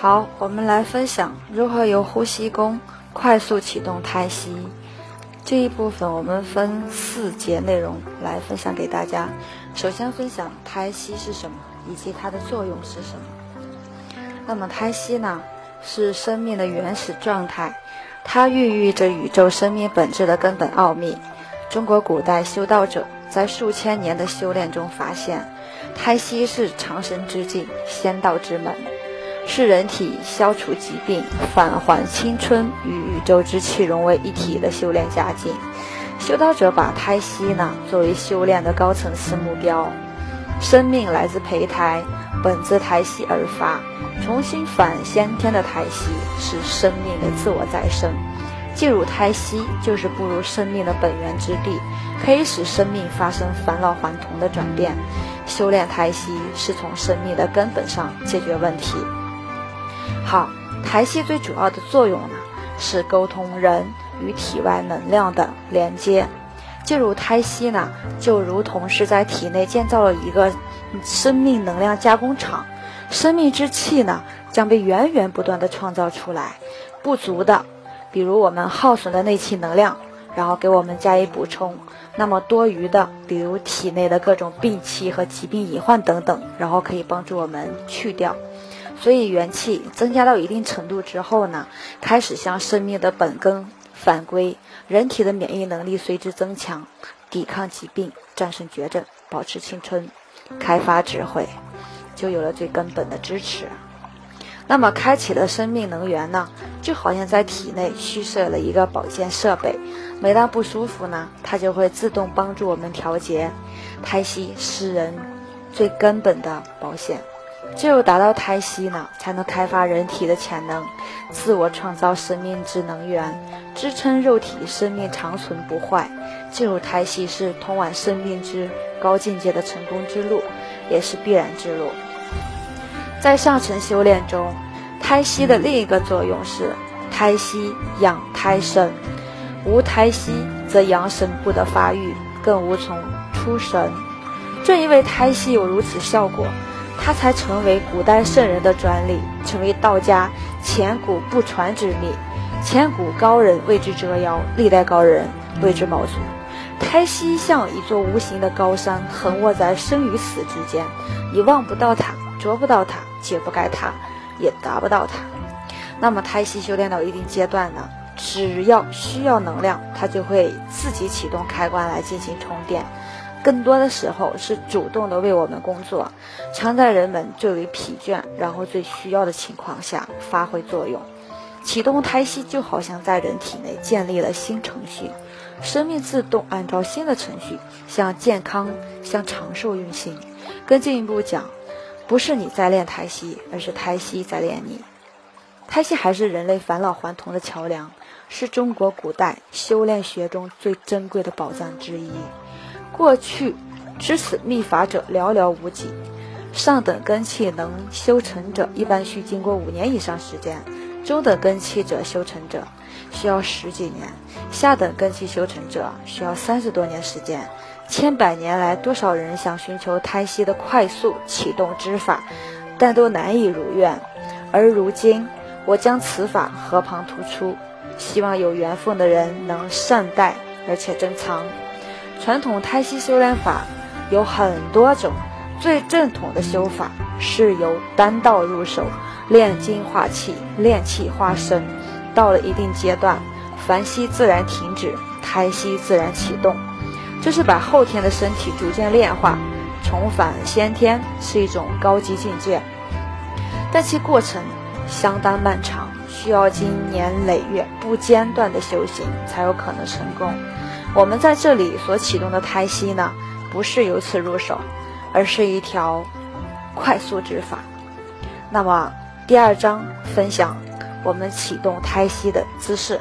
好，我们来分享如何由呼吸功快速启动胎息。这一部分我们分四节内容来分享给大家。首先分享胎息是什么，以及它的作用是什么。那么胎息呢，是生命的原始状态，它孕育着宇宙生命本质的根本奥秘。中国古代修道者在数千年的修炼中发现，胎息是长生之境，仙道之门。是人体消除疾病、返还青春与宇宙之气融为一体的修炼佳境。修道者把胎息呢作为修炼的高层次目标。生命来自胚胎，本自胎息而发，重新返先天的胎息是生命的自我再生。进入胎息就是步入生命的本源之地，可以使生命发生返老还童的转变。修炼胎息是从生命的根本上解决问题。好，胎息最主要的作用呢，是沟通人与体外能量的连接。进入胎息呢，就如同是在体内建造了一个生命能量加工厂，生命之气呢，将被源源不断的创造出来。不足的，比如我们耗损的内气能量，然后给我们加以补充；那么多余的，比如体内的各种病气和疾病隐患等等，然后可以帮助我们去掉。所以元气增加到一定程度之后呢，开始向生命的本根返归，人体的免疫能力随之增强，抵抗疾病，战胜绝症，保持青春，开发智慧，就有了最根本的支持。那么开启了生命能源呢，就好像在体内蓄设了一个保健设备，每当不舒服呢，它就会自动帮助我们调节。胎息是人最根本的保险。只有达到胎息呢，才能开发人体的潜能，自我创造生命之能源，支撑肉体生命长存不坏。进入胎息是通往生命之高境界的成功之路，也是必然之路。在上层修炼中，胎息的另一个作用是胎息养胎神，无胎息则阳神不得发育，更无从出神。正因为胎息有如此效果。它才成为古代圣人的专利，成为道家千古不传之秘。千古高人为之折腰，历代高人为之卯足。胎息像一座无形的高山，横卧在生与死之间，你望不到它，捉不到它，解不开它，也达不到它。那么胎息修炼到一定阶段呢？只要需要能量，它就会自己启动开关来进行充电。更多的时候是主动的为我们工作，常在人们最为疲倦，然后最需要的情况下发挥作用。启动胎息就好像在人体内建立了新程序，生命自动按照新的程序向健康、向长寿运行。更进一步讲，不是你在练胎息，而是胎息在练你。胎息还是人类返老还童的桥梁，是中国古代修炼学中最珍贵的宝藏之一。过去知此秘法者寥寥无几，上等根气能修成者一般需经过五年以上时间，中等根气者修成者需要十几年，下等根气修成者需要三十多年时间。千百年来，多少人想寻求胎息的快速启动之法，但都难以如愿。而如今，我将此法和旁突出，希望有缘分的人能善待而且珍藏。传统胎息修炼法有很多种，最正统的修法是由丹道入手，炼精化气，炼气化身，到了一定阶段，凡息自然停止，胎息自然启动，这是把后天的身体逐渐炼化，重返先天，是一种高级境界，但其过程相当漫长，需要经年累月不间断的修行才有可能成功。我们在这里所启动的胎息呢，不是由此入手，而是一条快速指法。那么第二章分享我们启动胎息的姿势。